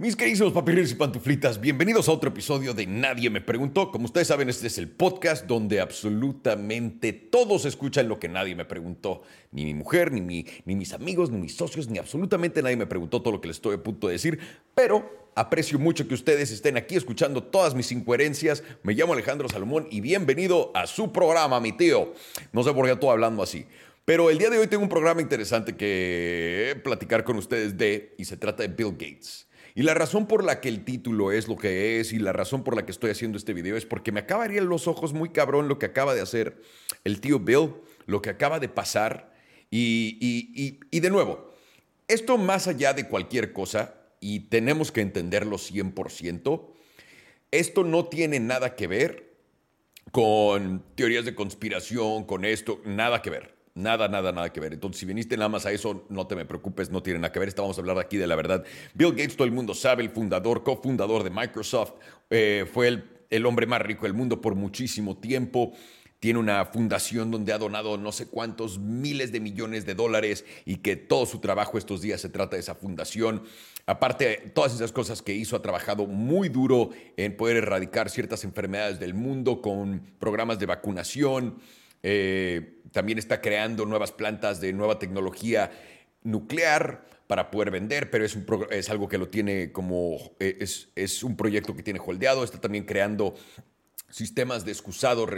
Mis queridos papileros y pantuflitas, bienvenidos a otro episodio de Nadie me preguntó. Como ustedes saben, este es el podcast donde absolutamente todos escuchan lo que nadie me preguntó. Ni mi mujer, ni, ni mis amigos, ni mis socios, ni absolutamente nadie me preguntó todo lo que les estoy a punto de decir. Pero aprecio mucho que ustedes estén aquí escuchando todas mis incoherencias. Me llamo Alejandro Salomón y bienvenido a su programa, mi tío. No sé por qué estoy hablando así. Pero el día de hoy tengo un programa interesante que platicar con ustedes de, y se trata de Bill Gates. Y la razón por la que el título es lo que es y la razón por la que estoy haciendo este video es porque me acabaría los ojos muy cabrón lo que acaba de hacer el tío Bill, lo que acaba de pasar. Y, y, de nuevo, esto más allá de cualquier cosa, y tenemos que entenderlo 100%, esto no tiene nada que ver con teorías de conspiración, con esto, nada que ver. Nada, nada, nada que ver. Entonces, si viniste nada más a eso, no te me preocupes, no tiene nada que ver. Estamos a hablar aquí de la verdad. Bill Gates, todo el mundo sabe, el fundador, cofundador de Microsoft, eh, fue el, el hombre más rico del mundo por muchísimo tiempo tiene una fundación donde ha donado no sé cuántos miles de millones de dólares y que todo su trabajo estos días se trata de esa fundación. Aparte todas esas cosas que hizo, ha trabajado muy duro en poder erradicar ciertas enfermedades del mundo con programas de vacunación, eh, también está creando nuevas plantas de nueva tecnología nuclear para poder vender, pero es, algo que lo tiene como, eh, es, un proyecto que tiene holdeado, está también creando sistemas de excusado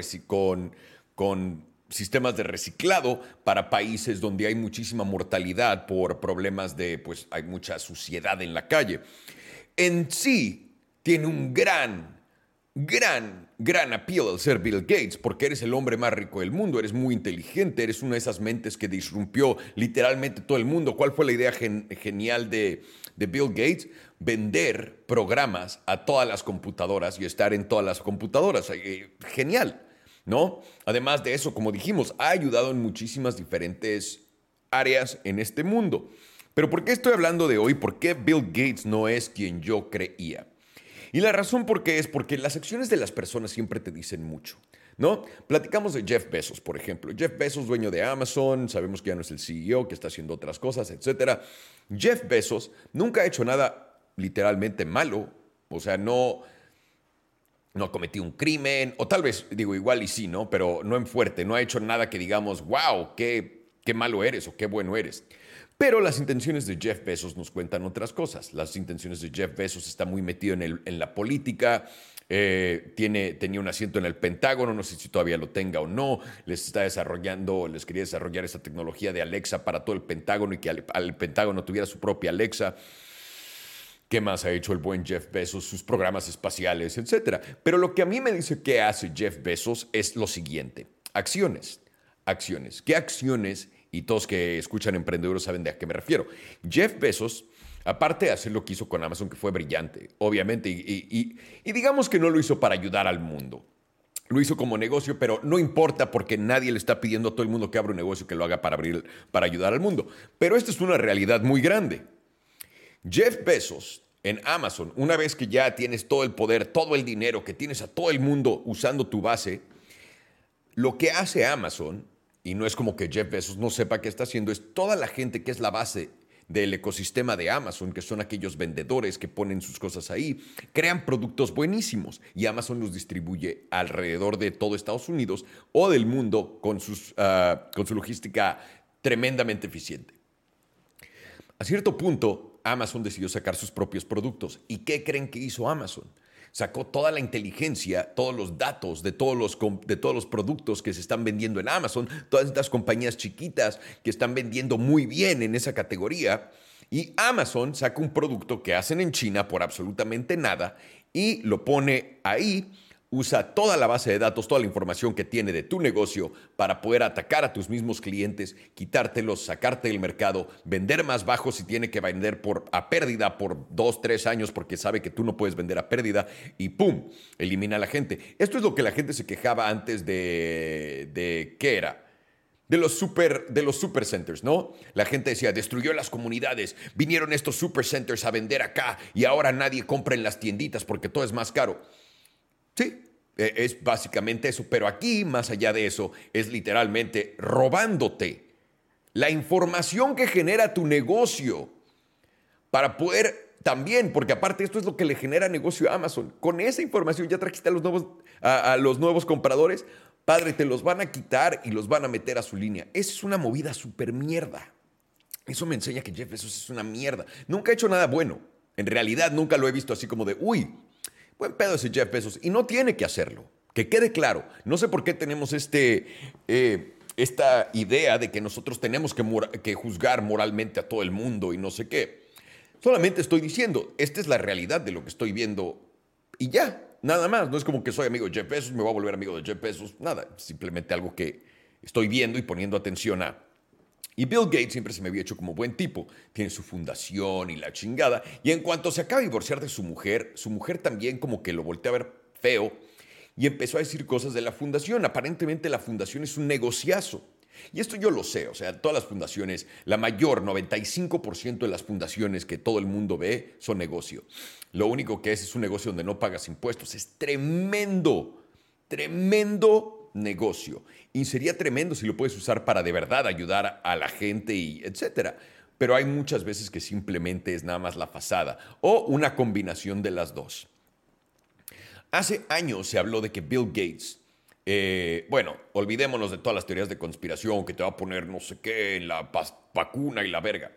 con sistemas de reciclado para países donde hay muchísima mortalidad por problemas de, pues hay mucha suciedad en la calle. En sí, tiene un gran gran, gran appeal al ser Bill Gates, porque eres el hombre más rico del mundo, eres muy inteligente, eres una de esas mentes que disrumpió literalmente todo el mundo. ¿Cuál fue la idea genial de, de Bill Gates? Vender programas a todas las computadoras y estar en todas las computadoras. Eh, genial, ¿no? Además de eso, como dijimos, ha ayudado en muchísimas diferentes áreas en este mundo. Pero ¿por qué estoy hablando de hoy? ¿Por qué Bill Gates no es quien yo creía? Y la razón por qué es porque las acciones de las personas siempre te dicen mucho. ¿No? Platicamos de Jeff Bezos, por ejemplo. Jeff Bezos, dueño de Amazon, sabemos que ya no es el CEO, que está haciendo otras cosas, etc. Jeff Bezos nunca ha hecho nada literalmente malo, o sea, no, no ha cometido un crimen, o tal vez, digo, igual y sí, ¿no? Pero no en fuerte, no ha hecho nada que digamos, wow, qué, qué malo eres o qué bueno eres. Pero las intenciones de Jeff Bezos nos cuentan otras cosas. Las intenciones de Jeff Bezos está muy metido en, la política, eh, tiene, tenía un asiento en el Pentágono, no sé si todavía lo tenga o no, les está desarrollando, les quería desarrollar esa tecnología de Alexa para todo el Pentágono y que al, Pentágono tuviera su propia Alexa. ¿Qué más ha hecho el buen Jeff Bezos? Sus programas espaciales, etcétera. Pero lo que a mí me dice que hace Jeff Bezos es lo siguiente. Acciones. Acciones. ¿Qué acciones y todos que escuchan emprendedores saben de a qué me refiero. Jeff Bezos, aparte de hacer lo que hizo con Amazon, que fue brillante, obviamente, y, digamos que no lo hizo para ayudar al mundo. Lo hizo como negocio, pero no importa porque nadie le está pidiendo a todo el mundo que abra un negocio que lo haga para, abrir, para ayudar al mundo. Pero esta es una realidad muy grande. Jeff Bezos en Amazon, una vez que ya tienes todo el poder, todo el dinero, que tienes a todo el mundo usando tu base, lo que hace Amazon y no es como que Jeff Bezos no sepa qué está haciendo, es toda la gente que es la base del ecosistema de Amazon, que son aquellos vendedores que ponen sus cosas ahí, crean productos buenísimos y Amazon los distribuye alrededor de todo Estados Unidos o del mundo con, ah, con su logística tremendamente eficiente. A cierto punto, Amazon decidió sacar sus propios productos. ¿Y qué creen que hizo Amazon? Sacó toda la inteligencia, todos los datos de todos los, de todos los productos que se están vendiendo en Amazon, todas estas compañías chiquitas que están vendiendo muy bien en esa categoría. Y Amazon saca un producto que hacen en China por absolutamente nada y lo pone ahí usa toda la base de datos, toda la información que tiene de tu negocio para poder atacar a tus mismos clientes, quitártelos, sacarte del mercado, vender más bajo si tiene que vender por, a pérdida por dos, tres años porque sabe que tú no puedes vender a pérdida y ¡pum! Elimina a la gente. Esto es lo que la gente se quejaba antes de, de ¿qué era? de los super de los supercenters, ¿no? La gente decía, destruyó las comunidades, vinieron estos supercenters a vender acá y ahora nadie compra en las tienditas porque todo es más caro. Sí, e, es básicamente eso, pero aquí, más allá de eso, es literalmente robándote la información que genera tu negocio para poder también, porque aparte esto es lo que le genera negocio a Amazon. Con esa información ya trajiste a los nuevos, a, los nuevos compradores. Padre, te los van a quitar y los van a meter a su línea. Esa es una movida súper mierda. Eso me enseña que Jeff Bezos es una mierda. Nunca ha hecho nada bueno. En realidad nunca lo he visto así como de, uy, buen pedo ese Jeff Bezos. Y no tiene que hacerlo. Que quede claro. No sé por qué tenemos este... Eh, esta idea de que nosotros tenemos que, que juzgar moralmente a todo el mundo y no sé qué. Solamente estoy diciendo, esta es la realidad de lo que estoy viendo y ya, nada más. No es como que soy amigo de Jeff Bezos, me voy a volver amigo de Jeff Bezos, nada. Simplemente algo que estoy viendo y poniendo atención a. Y Bill Gates siempre se me había hecho como buen tipo. Tiene su fundación y la chingada. Y en cuanto se acaba de divorciar de su mujer, su mujer también como que lo voltea a ver feo y empezó a decir cosas de la fundación. Aparentemente la fundación es un negociazo. Y esto yo lo sé, o sea, todas las fundaciones, la mayor, 95% de las fundaciones que todo el mundo ve son negocio. Lo único que es es un negocio donde no pagas impuestos. Es tremendo, tremendo negocio. Y sería tremendo si lo puedes usar para de verdad ayudar a la gente y etcétera. Pero hay muchas veces que simplemente es nada más la fachada o una combinación de las dos. Hace años se habló de que Bill Gates eh, bueno, olvidémonos de todas las teorías de conspiración que te va a poner no sé qué en la vacuna y la verga.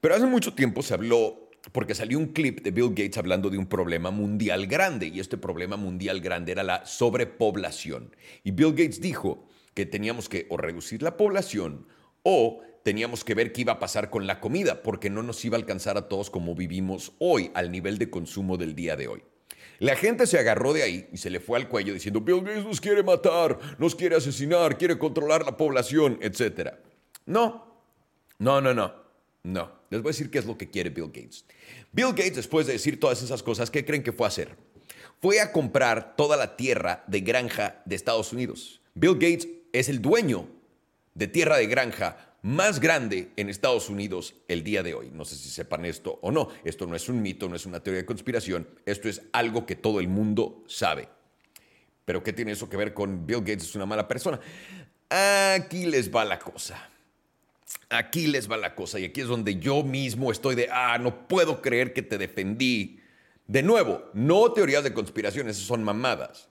Pero hace mucho tiempo se habló, porque salió un clip de Bill Gates hablando de un problema mundial grande, y este problema mundial grande era la sobrepoblación. Y Bill Gates dijo que teníamos que o reducir la población o teníamos que ver qué iba a pasar con la comida, porque no nos iba a alcanzar a todos como vivimos hoy, al nivel de consumo del día de hoy. La gente se agarró de ahí y se le fue al cuello diciendo, Bill Gates nos quiere matar, nos quiere asesinar, quiere controlar la población, etc. No, no, no, no, no. Les voy a decir qué es lo que quiere Bill Gates. Bill Gates, después de decir todas esas cosas, ¿qué creen que fue a hacer? Fue a comprar toda la tierra de granja de Estados Unidos. Bill Gates es el dueño de tierra de granja más grande en Estados Unidos el día de hoy. No sé si sepan esto o no. Esto no es un mito, no es una teoría de conspiración. Esto es algo que todo el mundo sabe. Pero ¿qué tiene eso que ver con Bill Gates es una mala persona? Aquí les va la cosa. Aquí les va la cosa. Y aquí es donde yo mismo estoy de, ah, no puedo creer que te defendí. De nuevo, no teorías de conspiración, esas son mamadas.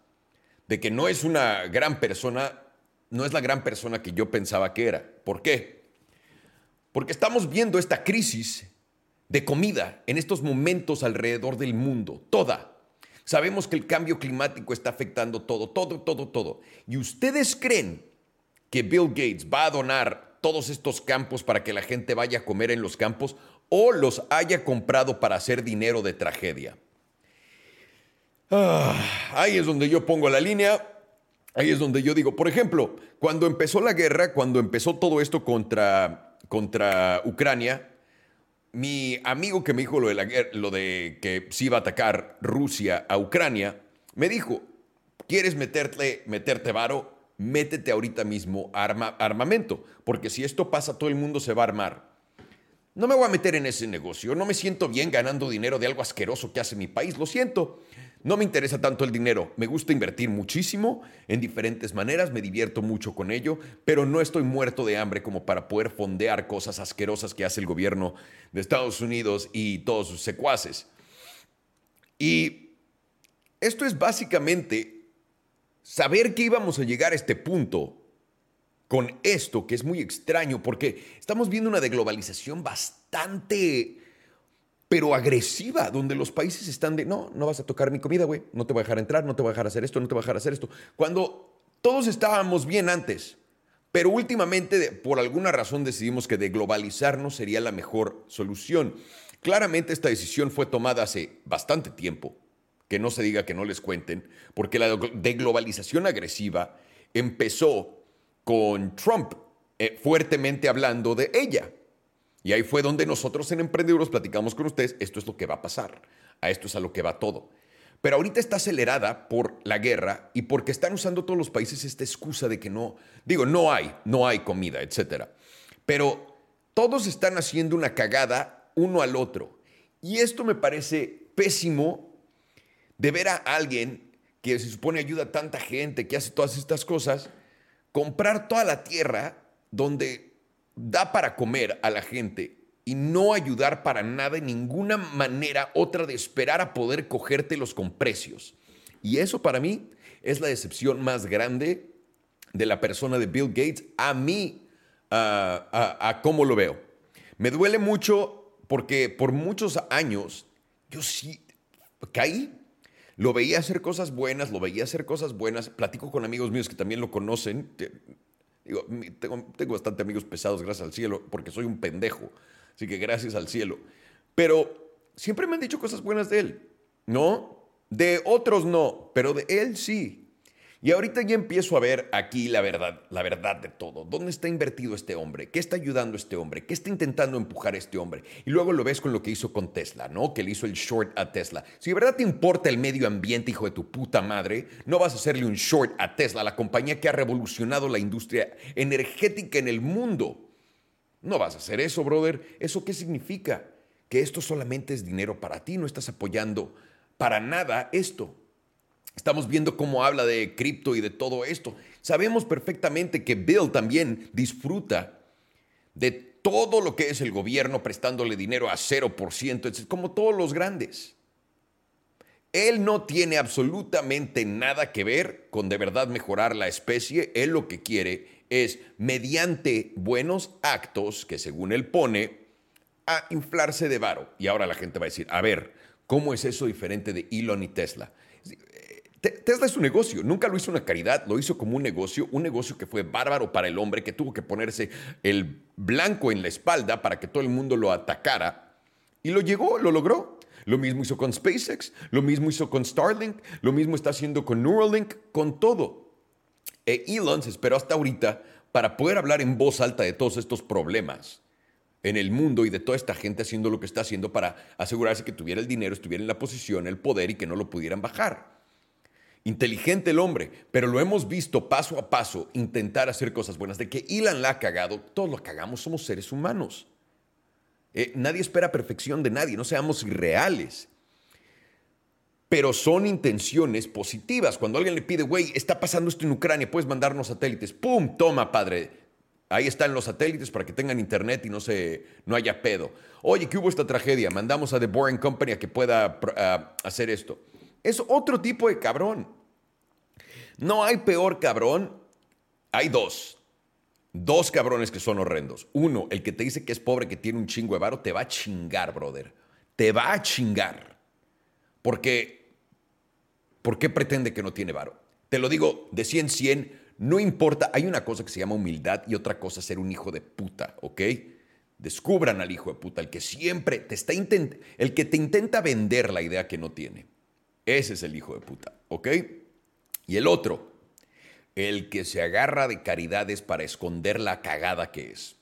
De que no es una gran persona, no es la gran persona que yo pensaba que era. ¿Por qué? Porque estamos viendo esta crisis de comida en estos momentos alrededor del mundo, toda. Sabemos que el cambio climático está afectando todo, todo, todo, todo. ¿Y ustedes creen que Bill Gates va a donar todos estos campos para que la gente vaya a comer en los campos o los haya comprado para hacer dinero de tragedia? Ah, ahí es donde yo pongo la línea. Ahí es donde yo digo, por ejemplo, cuando empezó la guerra, cuando empezó todo esto contra contra Ucrania, mi amigo que me dijo lo de, lo de que se iba a atacar Rusia a Ucrania, me dijo, ¿quieres meterte, meterte varo? Métete ahorita mismo arma, armamento, porque si esto pasa, todo el mundo se va a armar. No me voy a meter en ese negocio, no me siento bien ganando dinero de algo asqueroso que hace mi país, lo siento. No me interesa tanto el dinero, me gusta invertir muchísimo en diferentes maneras, me divierto mucho con ello, pero no estoy muerto de hambre como para poder fondear cosas asquerosas que hace el gobierno de Estados Unidos y todos sus secuaces. Y esto es básicamente saber que íbamos a llegar a este punto con esto, que es muy extraño, porque estamos viendo una deglobalización bastante pero agresiva, donde los países están de, no, no vas a tocar mi comida, güey, no te voy a dejar entrar, no te voy a dejar hacer esto, no te voy a dejar hacer esto. Cuando todos estábamos bien antes, pero últimamente por alguna razón decidimos que deglobalizarnos sería la mejor solución. Claramente esta decisión fue tomada hace bastante tiempo, que no se diga que no les cuenten, porque la deglobalización agresiva empezó con Trump eh, fuertemente hablando de ella. Y ahí fue donde nosotros en Emprendedores platicamos con ustedes, esto es lo que va a pasar, a esto es a lo que va todo. Pero ahorita está acelerada por la guerra y porque están usando todos los países esta excusa de que no, digo, no hay, no hay comida, etc. Pero todos están haciendo una cagada uno al otro. Y esto me parece pésimo de ver a alguien que se supone ayuda a tanta gente, que hace todas estas cosas, comprar toda la tierra donde da para comer a la gente y no ayudar para nada en ninguna manera otra de esperar a poder cogértelos con precios. Y eso para mí es la decepción más grande de la persona de Bill Gates a mí, a, a cómo lo veo. Me duele mucho porque por muchos años yo sí caí lo veía hacer cosas buenas, lo veía hacer cosas buenas. Platico con amigos míos que también lo conocen. Digo, tengo, tengo bastante amigos pesados, gracias al cielo, porque soy un pendejo. Así que gracias al cielo. Pero siempre me han dicho cosas buenas de él, ¿no? De otros no, pero de él sí. Y ahorita ya empiezo a ver aquí la verdad, la verdad de todo. ¿Dónde está invertido este hombre? ¿Qué está ayudando este hombre? ¿Qué está intentando empujar este hombre? Y luego lo ves con lo que hizo con Tesla, ¿no? Que le hizo el short a Tesla. Si de verdad te importa el medio ambiente, hijo de tu puta madre, no vas a hacerle un short a Tesla, la compañía que ha revolucionado la industria energética en el mundo. No vas a hacer eso, brother. ¿Eso qué significa? Que esto solamente es dinero para ti, no estás apoyando para nada esto. Estamos viendo cómo habla de cripto y de todo esto. Sabemos perfectamente que Bill también disfruta de todo lo que es el gobierno prestándole dinero a 0%, como todos los grandes. Él no tiene absolutamente nada que ver con de verdad mejorar la especie. Él lo que quiere es, mediante buenos actos, que según él pone, a inflarse de varo. Y ahora la gente va a decir, a ver, ¿cómo es eso diferente de Elon y Tesla? Tesla es un negocio, nunca lo hizo una caridad, lo hizo como un negocio, un negocio que fue bárbaro para el hombre, que tuvo que ponerse el blanco en la espalda para que todo el mundo lo atacara. Y lo llegó, lo logró. Lo mismo hizo con SpaceX, lo mismo hizo con Starlink, lo mismo está haciendo con Neuralink, con todo. E Elon se esperó hasta ahorita para poder hablar en voz alta de todos estos problemas en el mundo y de toda esta gente haciendo lo que está haciendo para asegurarse que tuviera el dinero, estuviera en la posición, el poder y que no lo pudieran bajar. Inteligente el hombre, pero lo hemos visto paso a paso intentar hacer cosas buenas. De que Elon la ha cagado, todos lo cagamos, somos seres humanos. Eh, nadie espera perfección de nadie, no seamos irreales. Pero son intenciones positivas. Cuando alguien le pide, güey, está pasando esto en Ucrania, puedes mandarnos satélites. ¡Pum! Toma, padre. Ahí están los satélites para que tengan internet y no, se, no haya pedo. Oye, ¿qué hubo esta tragedia? Mandamos a The Boring Company a que pueda hacer esto. Es otro tipo de cabrón. No hay peor cabrón. Hay dos. Dos cabrones que son horrendos. Uno, el que te dice que es pobre, que tiene un chingo de varo, te va a chingar, brother. Te va a chingar. Porque, ¿por qué pretende que no tiene varo? Te lo digo de 100 100, no importa. Hay una cosa que se llama humildad y otra cosa ser un hijo de puta, ¿ok? Descubran al hijo de puta, el que siempre te está el que te intenta vender la idea que no tiene. Ese es el hijo de puta, ¿ok? Y el otro, el que se agarra de caridades para esconder la cagada que es.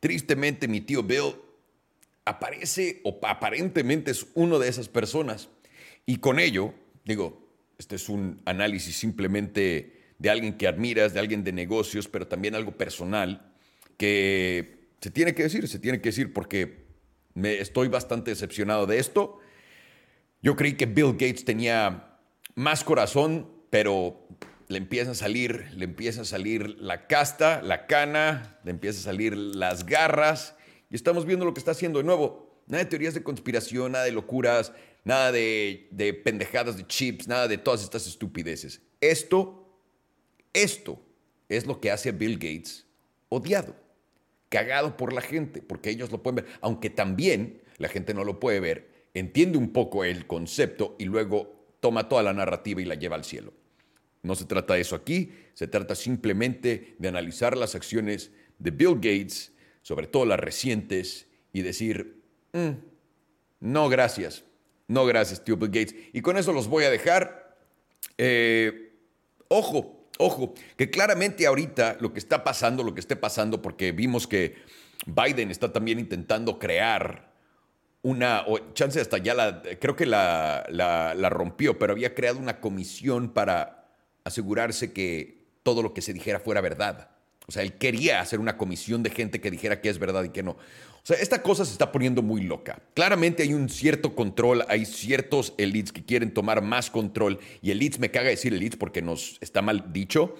Tristemente, mi tío Bill aparece o aparentemente es uno de esas personas. Y con ello, digo, este es un análisis simplemente de alguien que admiras, de alguien de negocios, pero también algo personal, que se tiene que decir, se tiene que decir porque me estoy bastante decepcionado de esto yo creí que Bill Gates tenía más corazón, pero le empieza a salir, le empieza a salir la casta, la cana, le empieza a salir las garras y estamos viendo lo que está haciendo de nuevo. Nada de teorías de conspiración, nada de locuras, nada de, de pendejadas de chips, nada de todas estas estupideces. Esto, esto es lo que hace a Bill Gates odiado, cagado por la gente, porque ellos lo pueden ver, aunque también la gente no lo puede ver entiende un poco el concepto y luego toma toda la narrativa y la lleva al cielo. No se trata de eso aquí, se trata simplemente de analizar las acciones de Bill Gates, sobre todo las recientes, y decir, mm, no gracias, no gracias, tío Bill Gates. Y con eso los voy a dejar. Eh, ojo, ojo, que claramente ahorita lo que está pasando, lo que esté pasando, porque vimos que Biden está también intentando crear una, o chance hasta ya la, creo que la, la, rompió, pero había creado una comisión para asegurarse que todo lo que se dijera fuera verdad. O sea, él quería hacer una comisión de gente que dijera que es verdad y que no. O sea, esta cosa se está poniendo muy loca. Claramente hay un cierto control, hay ciertos elites que quieren tomar más control. Y elites, me caga decir elites porque nos está mal dicho.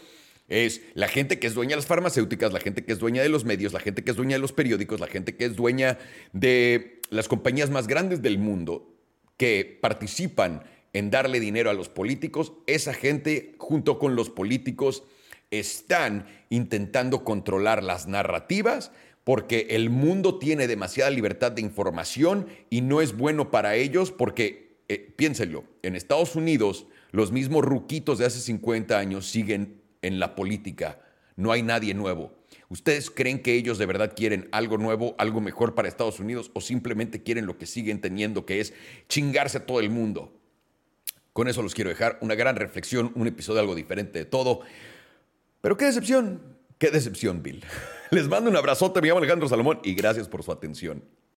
Es la gente que es dueña de las farmacéuticas, la gente que es dueña de los medios, la gente que es dueña de los periódicos, la gente que es dueña de las compañías más grandes del mundo que participan en darle dinero a los políticos. Esa gente, junto con los políticos, están intentando controlar las narrativas porque el mundo tiene demasiada libertad de información y no es bueno para ellos porque, eh, piénsenlo, en Estados Unidos los mismos ruquitos de hace 50 años siguen en la política. No hay nadie nuevo. ¿Ustedes creen que ellos de verdad quieren algo nuevo, algo mejor para Estados Unidos o simplemente quieren lo que siguen teniendo, que es chingarse a todo el mundo? Con eso los quiero dejar una gran reflexión, un episodio algo diferente de todo. Pero qué decepción, qué decepción, Bill. Les mando un abrazote, me llamo Alejandro Salomón y gracias por su atención.